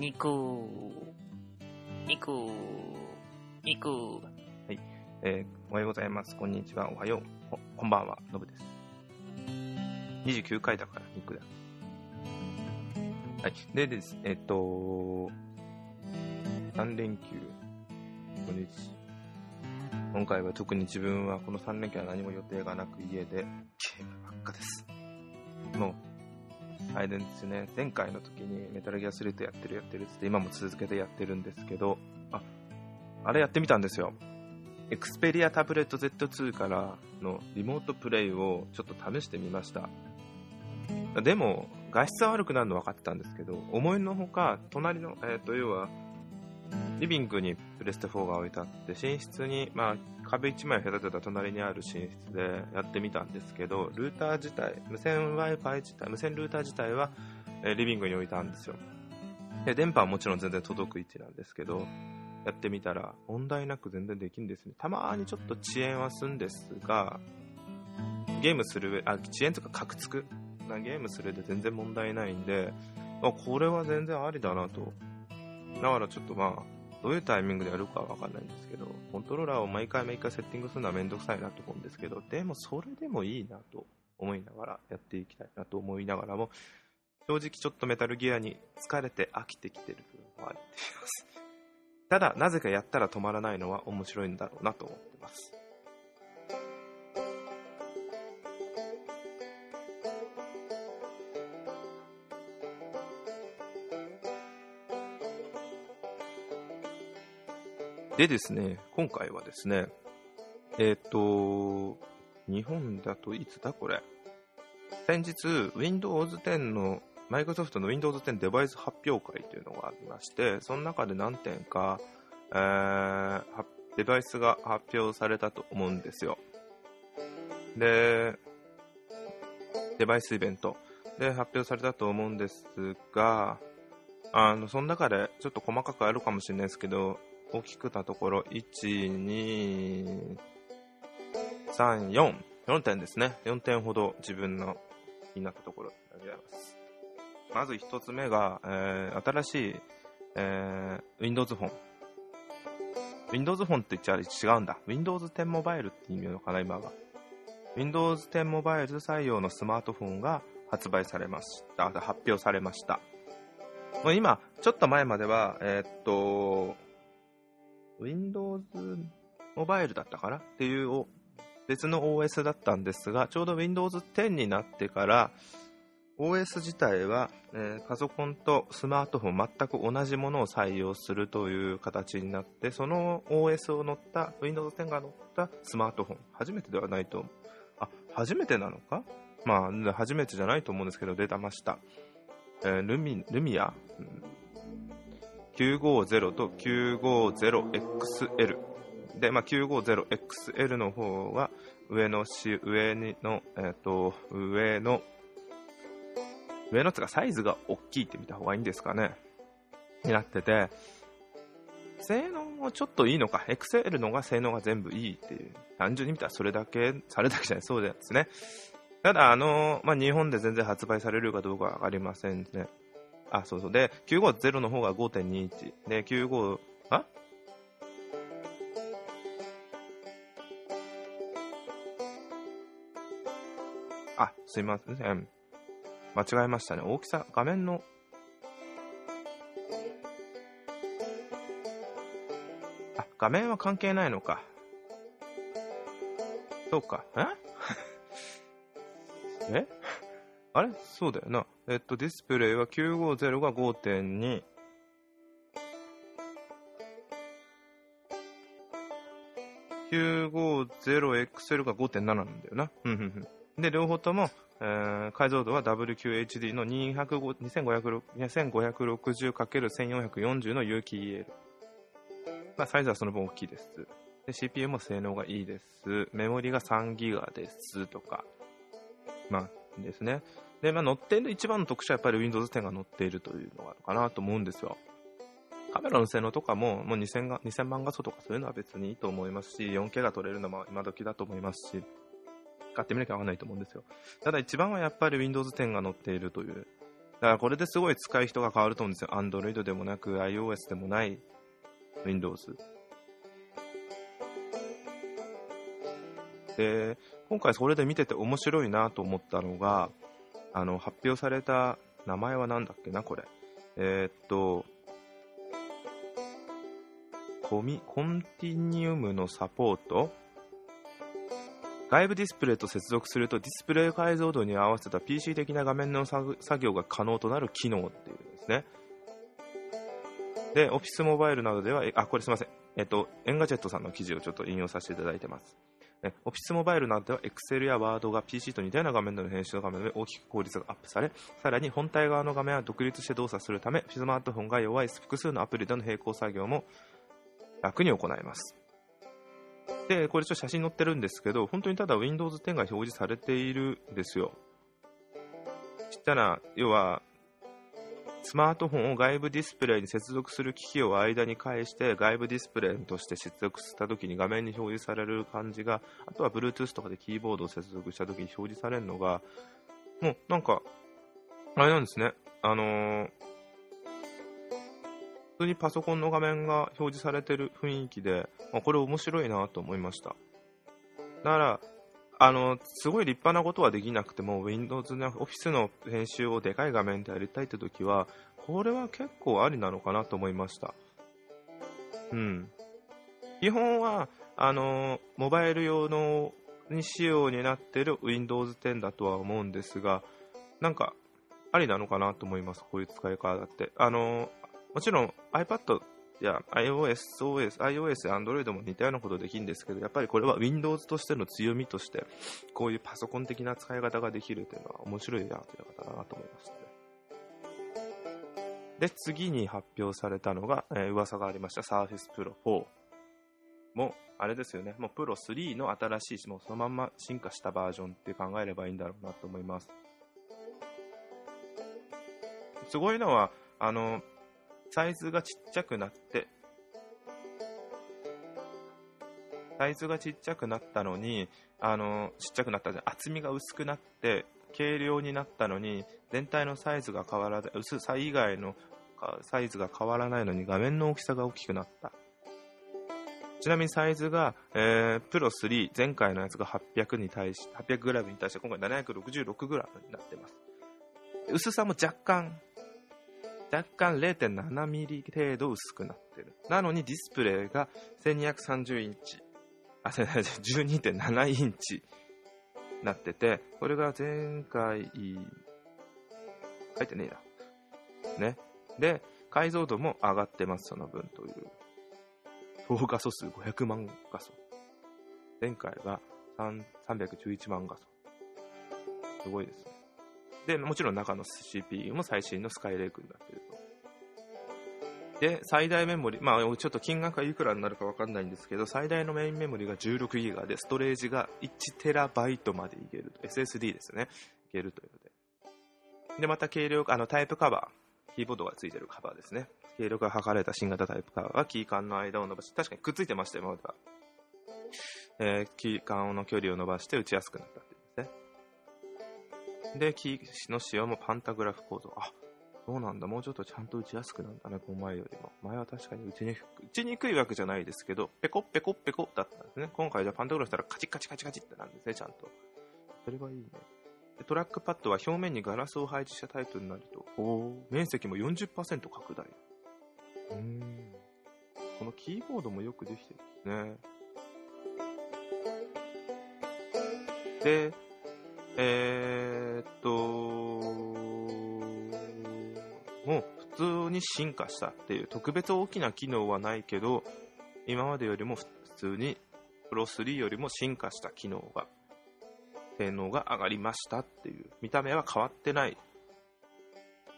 肉、肉、肉。はい、えーおはようございます。こんにちは。おはよう。ここんばんは。のぶです。29回だから肉だ。はい。でです、えっと、3連休、土日。今回は特に自分はこの3連休は何も予定がなく家でゲームばっかです。もう、あれですね、前回の時にメタルギアソリッドやってるやってるっつって今も続けてやってるんですけど、あ、あれやってみたんですよ。エクスペリアタブレット Z2 からのリモートプレイをちょっと試してみました。でも、画質は悪くなるの分かってたんですけど、思いのほか、隣の、えっ、と、要は、リビングにプレステ4が置いてあって、寝室に、まあ、壁1枚隔てた隣にある寝室でやってみたんですけど、ルーター自体、無線 Wi-Fi 自体、無線ルーター自体は、えリビングに置いたんですよ。で、電波はもちろん全然届く位置なんですけど、やってみたら問題なく全然できんですね。たまにちょっと遅延はするんですが、ゲームする上、あ、遅延とかカクつくなゲームするで全然問題ないんで、あ、これは全然ありだなと。だからちょっとまあ、どういうタイミングでやるかはわかんないんですけど、コントローラーを毎回毎回セッティングするのはめんどくさいなと思うんですけど、でもそれでもいいなと思いながらやっていきたいなと思いながらも、正直ちょっとメタルギアに疲れて飽きてきてる部分はあっています。ただ、なぜかやったら止まらないのは面白いんだろうなと思ってます。でですね、今回はですね、えっ、と、日本だといつだこれ？先日、Windows 10の、マイクロソフトの Windows 10デバイス発表会というのがありまして、その中で何点か、えーデバイスが発表されたと思うんですよ。で、デバイスイベントで発表されたと思うんですが、あの、その中でちょっと細かくあるかもしれないですけど、大きくたところ、1、2、3、4、4点ですね。4点ほど自分の気になったところあります。まず1つ目が、えー新しい、えー Windows フォン。Windows フォンって言っちゃ違うんだ。Windows 10モバイルって意味なのかな、今は。Windows 10モバイル採用のスマートフォンが発売されました。発表されました。もう今、ちょっと前までは、えーっと、Windows モバイルだったかな？っていう別の OS だったんですが、ちょうど Windows 10になってから、OS 自体は、えーパソコンとスマートフォン全く同じものを採用するという形になって、その OS を乗った、Windows 10が乗ったスマートフォン、初めてではないと思う。あ、初めてなのか？まあ、初めてじゃないと思うんですけど、出たました。えールミ、ルミア、950と 950XL。で、まあ、950XL の方は、上のし、上にの、えっ、と、上の、上のつかサイズが大きいって見た方がいいんですかね。になってて、性能もちょっといいのか、XL のが性能が全部いいっていう、単純に見たらそれだけ、それだけじゃない、そうですね。ただ、あの、まあ、日本で全然発売されるかどうかわかりませんね。あ、そうそう。で、950の方が5.21。で、95、あ？あ、すいません。間違えましたね。大きさ、画面の、あ、画面は関係ないのか。そうか。え？え？あれ？そうだよな。えっと、ディスプレイは950が5.2。950XL が5.7なんだよな。うんうんうん。で、両方とも、えー解像度は WQHD の 2560×1440 の有機 EL。まあ、サイズはその分大きいです。で、CPU も性能がいいです。メモリが3ギガですとか。まあ、ですね。で、まあ、乗っている一番の特徴はやっぱり Windows 10が乗っているというのがあるかなと思うんですよ。カメラの性能とかも、もう2000が2000万画素とかそういうのは別にいいと思いますし、4K が撮れるのも今時だと思いますし、買ってみなきゃわかんないと思うんですよ。ただ一番はやっぱり Windows 10が乗っているというだからこれですごい使い人が変わると思うんですよ。Android でもなく iOS でもない Windows。で、今回それで見てて面白いなと思ったのが、あの、発表された名前は何だっけな、これ。えー、っと、コミ、コンティニウムのサポート？外部ディスプレイと接続するとディスプレイ解像度に合わせた PC 的な画面の作業が可能となる機能っていうですね。で、オフィスモバイルなどでは、あ、これすみません。えっと、エンガジェットさんの記事をちょっと引用させていただいてます。オフィスモバイルなどでは Excel や Word が PC と似たような画面での編集の画面で大きく効率がアップされ、さらに本体側の画面は独立して動作するため、スマートフォンが弱い複数のアプリでの並行作業も楽に行えます。で、これちょっと写真載ってるんですけど、本当にただ Windows 10が表示されているんですよ。ちっちゃな、要は、スマートフォンを外部ディスプレイに接続する機器を間に返して外部ディスプレイとして接続した時に画面に表示される感じがあとは Bluetooth とかでキーボードを接続した時に表示されるのがもうなんかあれなんですねあのー、普通にパソコンの画面が表示されてる雰囲気で、まあ、これ面白いなと思いました。だから、あの、すごい立派なことはできなくても、Windows の Office の編集をでかい画面でやりたいって時は、これは結構ありなのかなと思いました。うん。基本は、あの、モバイル用のに仕様になってる Windows 10だとは思うんですが、なんか、ありなのかなと思います、こういう使い方って。あの、もちろん iPad や iOS、OS、iOS や Android も似たようなことできるんですけど、やっぱりこれは Windows としての強みとして、こういうパソコン的な使い方ができるというのは面白いやという方だなと思いましたね。で、次に発表されたのが、えー、噂がありました Surface Pro 4。もあれですよね、もう Pro 3の新しい、もうそのまんま進化したバージョンって考えればいいんだろうなと思います。すごいのは、あの、サイズがちっちゃくなって、サイズがちっちゃくなったのに、あの、ちっちゃくなったじゃん。厚みが薄くなって、軽量になったのに、全体のサイズが変わらない、薄さ以外のサイズが変わらないのに画面の大きさが大きくなった。ちなみにサイズが、えー、プロ3、前回のやつが800に対し、800g に対して今回 766g になってます。薄さも若干若干0.7ミリ程度薄くなってる。なのにディスプレイが1230インチ、あ、12.7 インチなってて、これが前回、書いてねえな。ね。で、解像度も上がってます、その分という。総画素数500万画素。前回が311万画素。すごいですね。で、もちろん中の CPU も最新のスカイレイクになっていると。で、最大メモリ、まあ、ちょっと金額がいくらになるかわかんないんですけど、最大のメインメモリが 16GB で、ストレージが 1TB までいける。SSD ですね。いけるというので。で、また軽量、あの、タイプカバー。キーボードがついてるカバーですね。軽量が測れた新型タイプカバーがキー間の間を伸ばし、確かにくっついてましたよ、今までは。えー、キー間の距離を伸ばして打ちやすくなったで、キーの使用もパンタグラフ構造。あ、そうなんだ。もうちょっとちゃんと打ちやすくなるんだね、この前よりも。前は確かに打ちにく打ちにくいわけじゃないですけど、ペコペコペコだったんですね。今回じゃパンタグラフしたらカチカチカチカチってなるんですね、ちゃんと。それはいいね。でトラックパッドは表面にガラスを配置したタイプになると、お面積も40%拡大。うーん。このキーボードもよくできてるね。で、えー、っと、もう普通に進化したっていう特別大きな機能はないけど、今までよりも普通にプロ3よりも進化した機能が、性能が上がりましたっていう、見た目は変わってない。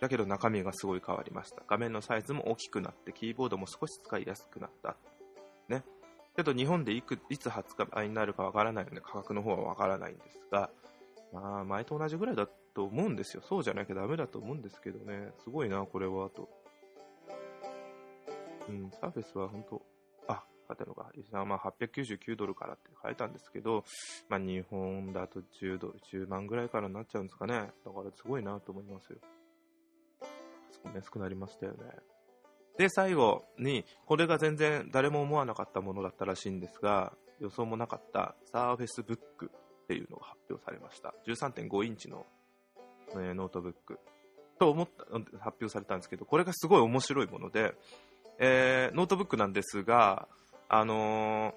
だけど中身がすごい変わりました。画面のサイズも大きくなって、キーボードも少し使いやすくなった。ね。けど日本でいくいつ発売になるかわからないので価格の方はわからないんですが、まあ、前と同じぐらいだと思うんですよ。そうじゃなきゃダメだと思うんですけどね。すごいな、これは、と。うん、サーフェスは本当、あ、勝てのか、まあ、899ドルからって書いたんですけど、まあ、日本だと10ドル、10万ぐらいからになっちゃうんですかね。だからすごいなと思いますよ。安くなりましたよね。で、最後に、これが全然誰も思わなかったものだったらしいんですが、予想もなかったサーフェスブックっていうのが発表されました。13.5インチの、えノートブック。と思った発表されたんですけど、これがすごい面白いもので、えー、ノートブックなんですが、あの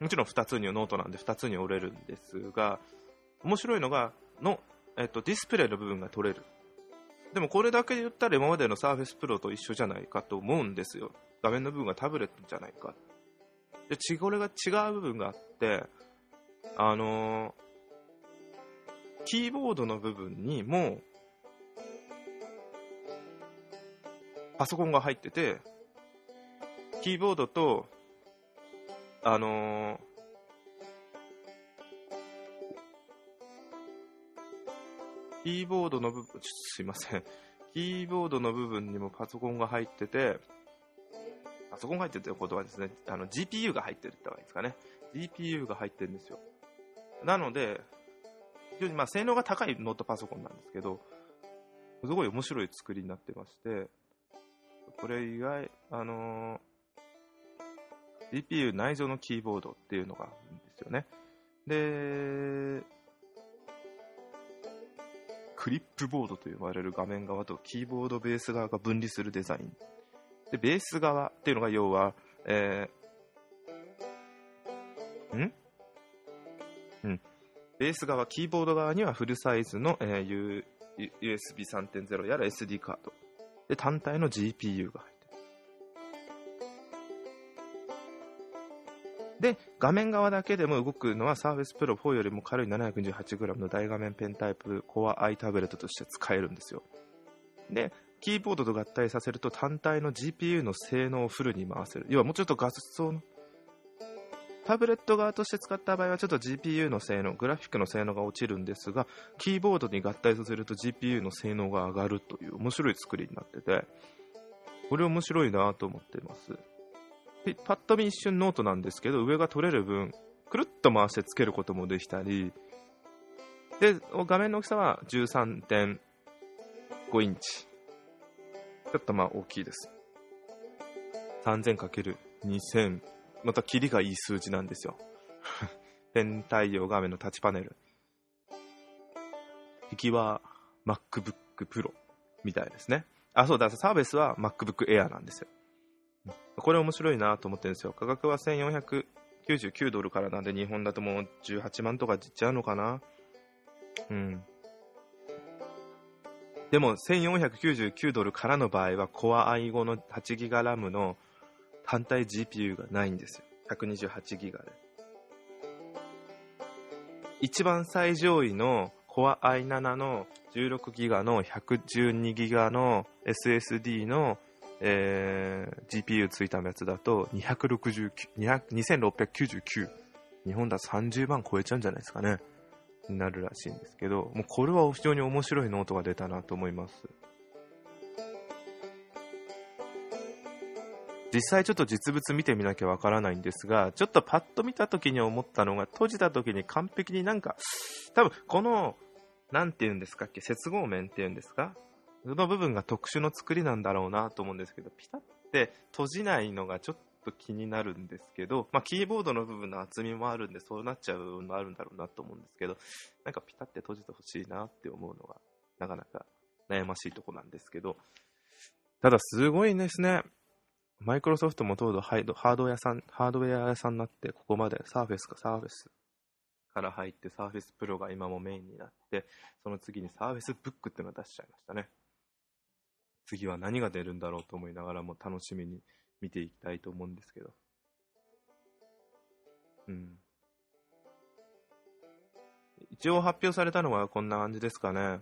ー、もちろん2つにノートなんで2つに折れるんですが、面白いのがの、えっと、ディスプレイの部分が取れる。でもこれだけ言ったら今までの Surface Pro と一緒じゃないかと思うんですよ。画面の部分がタブレットじゃないか。で、これが違う部分があって、あのー、キーボードの部分にも、パソコンが入ってて、キーボードと、あのー、キーボードの部分、すいません。キーボードの部分にもパソコンが入ってて、パソコンが入ってるってことはですね、あの GPU が入ってるってわけですかね。GPU が入ってるんですよ。なので、非常にまあ性能が高いノートパソコンなんですけど、すごい面白い作りになってまして、これ以外、あのー、GPU 内蔵のキーボードっていうのがあるんですよね。で、クリップボードと呼ばれる画面側とキーボードベース側が分離するデザイン。で、ベース側っていうのが要は、えー、ん？ベース側、キーボード側にはフルサイズの、えー、USB 3.0やら SD カード。で、単体の GPU が入ってで、画面側だけでも動くのは Surface Pro 4よりも軽い 728g の大画面ペンタイプ Core i タブレットとして使えるんですよ。で、キーボードと合体させると単体の GPU の性能をフルに回せる。要はもうちょっと画素の、タブレット側として使った場合はちょっと GPU の性能、グラフィックの性能が落ちるんですが、キーボードに合体させると GPU の性能が上がるという面白い作りになってて、これ面白いなと思ってます。パッと見一瞬ノートなんですけど、上が取れる分、くるっと回してつけることもできたり、で、画面の大きさは13.5インチ。ちょっとまあ大きいです。3000×2000。またキリがいい数字なんですよ。ペ太陽画面のタッチパネル。敵は MacBook Pro みたいですね。あ、そうだ、サービスは MacBook Air なんですよ。これ面白いなと思ってるんですよ。価格は1499ドルからなんで、日本だともう18万とかいっちゃうのかな。うん。でも、1499ドルからの場合は、Core i5 の 8GB RAM の単体 GPU がないんですよ。128GB で。一番最上位の Core i7 の 16GB の 112GB の SSD のえー、GPU ついたやつだと269 2699日本だと30万超えちゃうんじゃないですかねになるらしいんですけどもうこれは非常に面白いノートが出たなと思います実際ちょっと実物見てみなきゃわからないんですがちょっとパッと見た時に思ったのが閉じた時に完璧になんか多分このなんて言うんですかっけ接合面っていうんですか？その部分が特殊の作りなんだろうなと思うんですけど、ピタって閉じないのがちょっと気になるんですけど、まあ、キーボードの部分の厚みもあるんで、そうなっちゃう部分もあるんだろうなと思うんですけど、なんかピタって閉じてほしいなって思うのが、なかなか悩ましいとこなんですけど、ただすごいですね。マイクロソフトもとうとうハード屋さん、ハードウェア屋さんになって、ここまでサーフェスかサーフェスから入って、サーフェスプロが今もメインになって、その次にサーフェスブックっていうのを出しちゃいましたね。次は何が出るんだろうと思いながらも楽しみに見ていきたいと思うんですけど。うん。一応発表されたのはこんな感じですかね。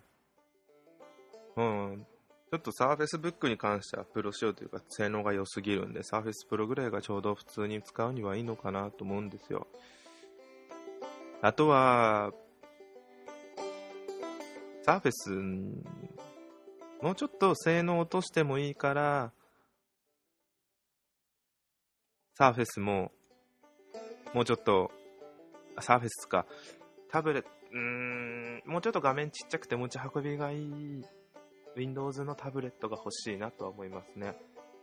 うん。ちょっとサーフェスブックに関してはプロ仕様というか性能が良すぎるんで、サーフェスプロぐらいがちょうど普通に使うにはいいのかなと思うんですよ。あとは、サーフェスもうちょっと性能落としてもいいから、サーフェスも、もうちょっと、サーフェスか、タブレット、うーん、もうちょっと画面ちっちゃくて持ち運びがいい Windows のタブレットが欲しいなとは思いますね。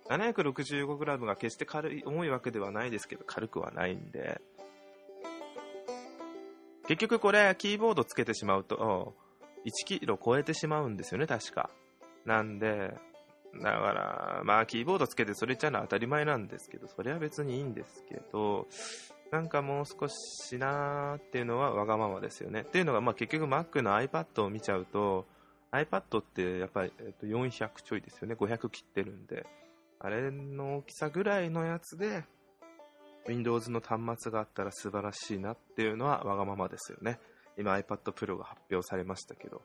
765g が決して軽い、重いわけではないですけど、軽くはないんで。結局これ、キーボードつけてしまうと、1キロ超えてしまうんですよね、確か。なんで、だから、まあ、キーボードつけてそれちゃうのは当たり前なんですけど、それは別にいいんですけど、なんかもう少しなーっていうのはわがままですよね。っていうのが、まあ、結局 Mac の iPad を見ちゃうと、iPad ってやっぱり、えっと、400ちょいですよね。500切ってるんで。あれの大きさぐらいのやつで、Windows の端末があったら素晴らしいなっていうのはわがままですよね。今 iPad Pro が発表されましたけど。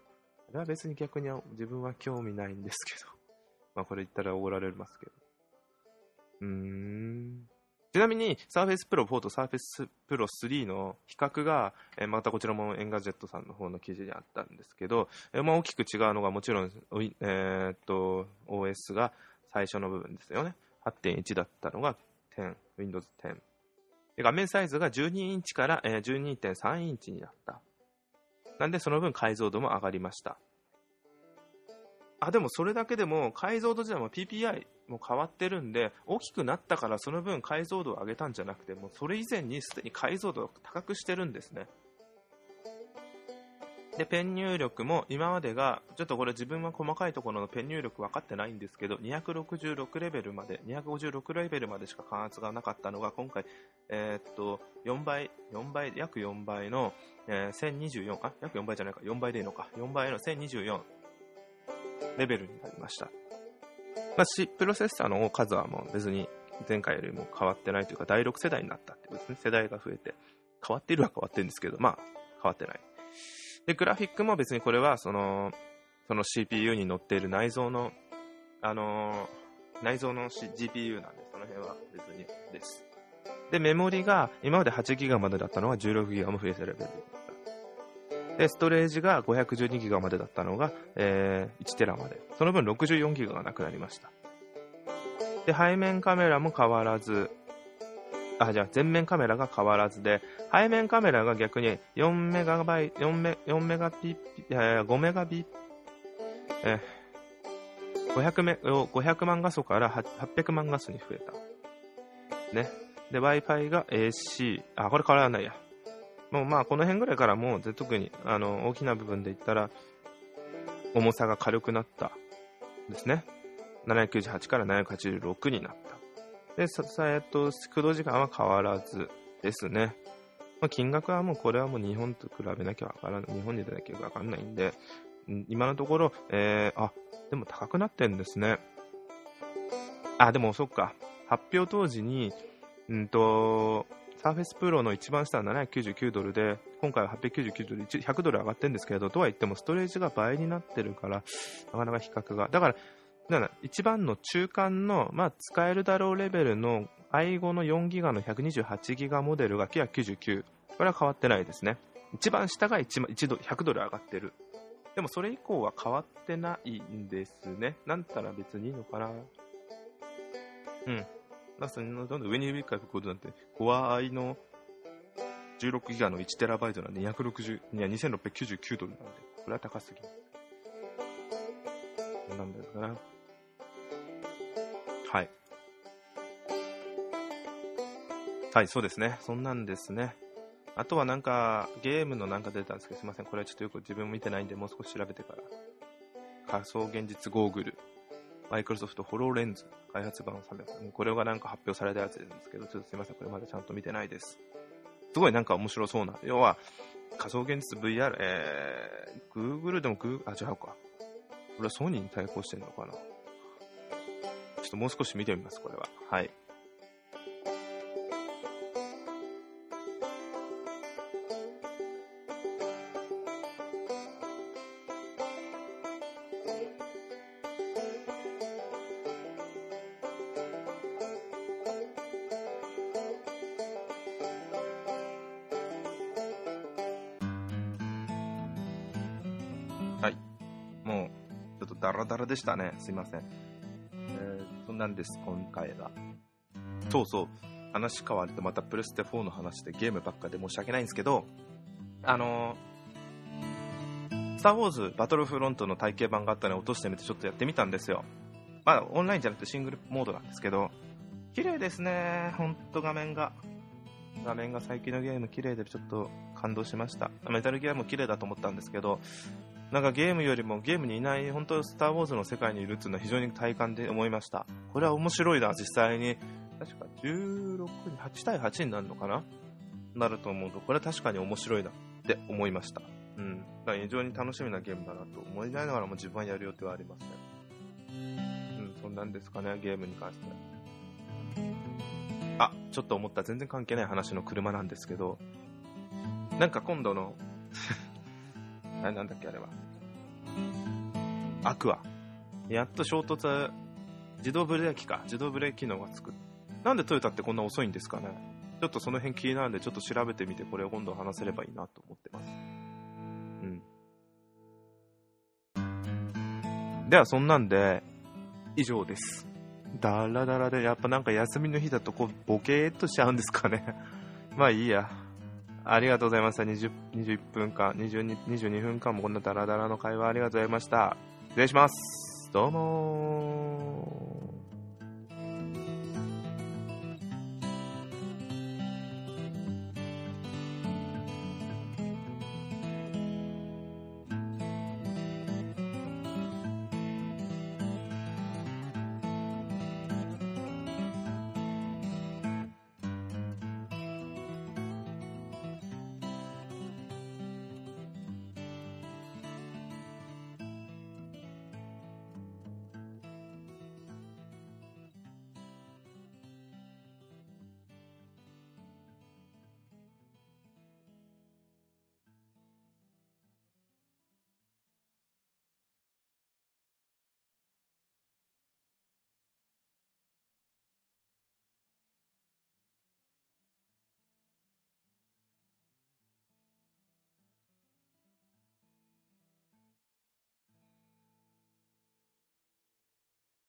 あれは別に逆に自分は興味ないんですけど。まあこれ言ったら怒られますけど。うーん。ちなみに、Surface Pro 4と Surface Pro 3の比較が、えまたこちらもエンガジェットさんの方の記事にあったんですけど、えまあ、大きく違うのがもちろん、えー、っと、OS が最初の部分ですよね。8.1だったのが10、Windows 10。画面サイズが12インチから、12.3インチになった。なんでその分解像度も上がりました。あ、でもそれだけでも解像度自体も PPI も変わってるんで、大きくなったからその分解像度を上げたんじゃなくて、もうそれ以前にすでに解像度を高くしてるんですね。で、ペン入力も今までが、ちょっとこれ自分は細かいところのペン入力分かってないんですけど、266レベルまで、256レベルまでしか感圧がなかったのが、今回、えー、っと、4倍、4倍、約4倍の、えー、1024、あ、約4倍じゃないか、4倍でいいのか、4倍の1024レベルになりました。まあ、し、プロセッサーの数はもう別に前回よりも変わってないというか、第6世代になったってことですね。世代が増えて。変わっているは変わってるんですけど、まあ、変わってない。で、グラフィックも別にこれは、その、その CPU に乗っている内蔵の、あのー、内蔵の、C、GPU なんで、その辺は別にです。で、メモリが、今まで 8GB までだったのが 16GB も増えてるレベルで、ストレージが512ギガまでだったのが、えー、1テラまで。その分64ギガがなくなりました。で、背面カメラも変わらず、あ、じゃあ前面カメラが変わらずで、背面カメラが逆に4メガバイ、4メ、4メガピ、えー、5メガビ、えー、500, メ500万画素から800万画素に増えた。ね。で、Wi-Fi が AC、あ、これ変わらないや。もうまあこの辺ぐらいからもう特にあの大きな部分で言ったら重さが軽くなったですね。798から786になった。で、さえっと、駆動時間は変わらずですね。まあ、金額はもうこれはもう日本と比べなきゃわからない。日本に出なきゃわかんないんで、今のところ、えー、あ、でも高くなってんですね。あ、でもそっか。発表当時に、うんと、サーフェスプロの一番下は799ドルで、今回は899ドル、100ドル上がってるんですけど、とは言ってもストレージが倍になってるから、なかなか比較が。だから、だ一番の中間の、まあ、使えるだろうレベルの i5 の4ギガの128ギガモデルが999。これは変わってないですね。一番下が 1, 1ド100ドル上がってる。でもそれ以降は変わってないんですね。なんたら別にいいのかな。うん。なんで上に上に書くことなんて、Core i の16ギガの 1TB なんで260、いや、2699ドルなんで、これは高すぎなんだよな。はい。はい、そうですね。そんなんですね。あとはなんか、ゲームのなんか出たんですけど、すいません。これはちょっとよく自分も見てないんで、もう少し調べてから。仮想現実ゴーグル。マイクロソフトホローレンズ開発版300。これがなんか発表されたやつですけど、ちょっとすいません、これまだちゃんと見てないです。すごいなんか面白そうな。要は、仮想現実 VR、えー、Google でも Google、あ、違うか。これはソニーに対抗してるのかな。ちょっともう少し見てみます、これは。はい。でしたね。すいません。えー、そんなんです、今回は。そうそう。話変わってまたプレステ4の話でゲームばっかで申し訳ないんですけど、あのー、ター・ウォーズバトルフロントの体系版があったので落としてみてちょっとやってみたんですよ。まあ、オンラインじゃなくてシングルモードなんですけど、綺麗ですね、ほんと画面が。画面が最近のゲーム綺麗でちょっと感動しました。メタルギアも綺麗だと思ったんですけど、なんかゲームよりもゲームにいない本当スター・ウォーズの世界にいるっていうのは非常に体感で思いました。これは面白いな、実際に。確か16、8対8になるのかな？なると思うと、これは確かに面白いなって思いました。うん。非常に楽しみなゲームだなと思いながらも自分はやる予定はありますね。うん、そんなんですかね、ゲームに関しては。あ、ちょっと思った全然関係ない話の車なんですけど、なんか今度のあれなんだっけあれは。アクア。やっと衝突、自動ブレーキか。自動ブレーキ機能がつく。なんでトヨタってこんな遅いんですかねちょっとその辺気になるんで、ちょっと調べてみて、これを今度話せればいいなと思ってます。うん。では、そんなんで、以上です。だらだらで、やっぱなんか休みの日だとこう、ボケーっとしちゃうんですかね。まあいいや。ありがとうございました。20 21分間、22, 22分間もこんなダラダラの会話ありがとうございました。失礼します。どうも。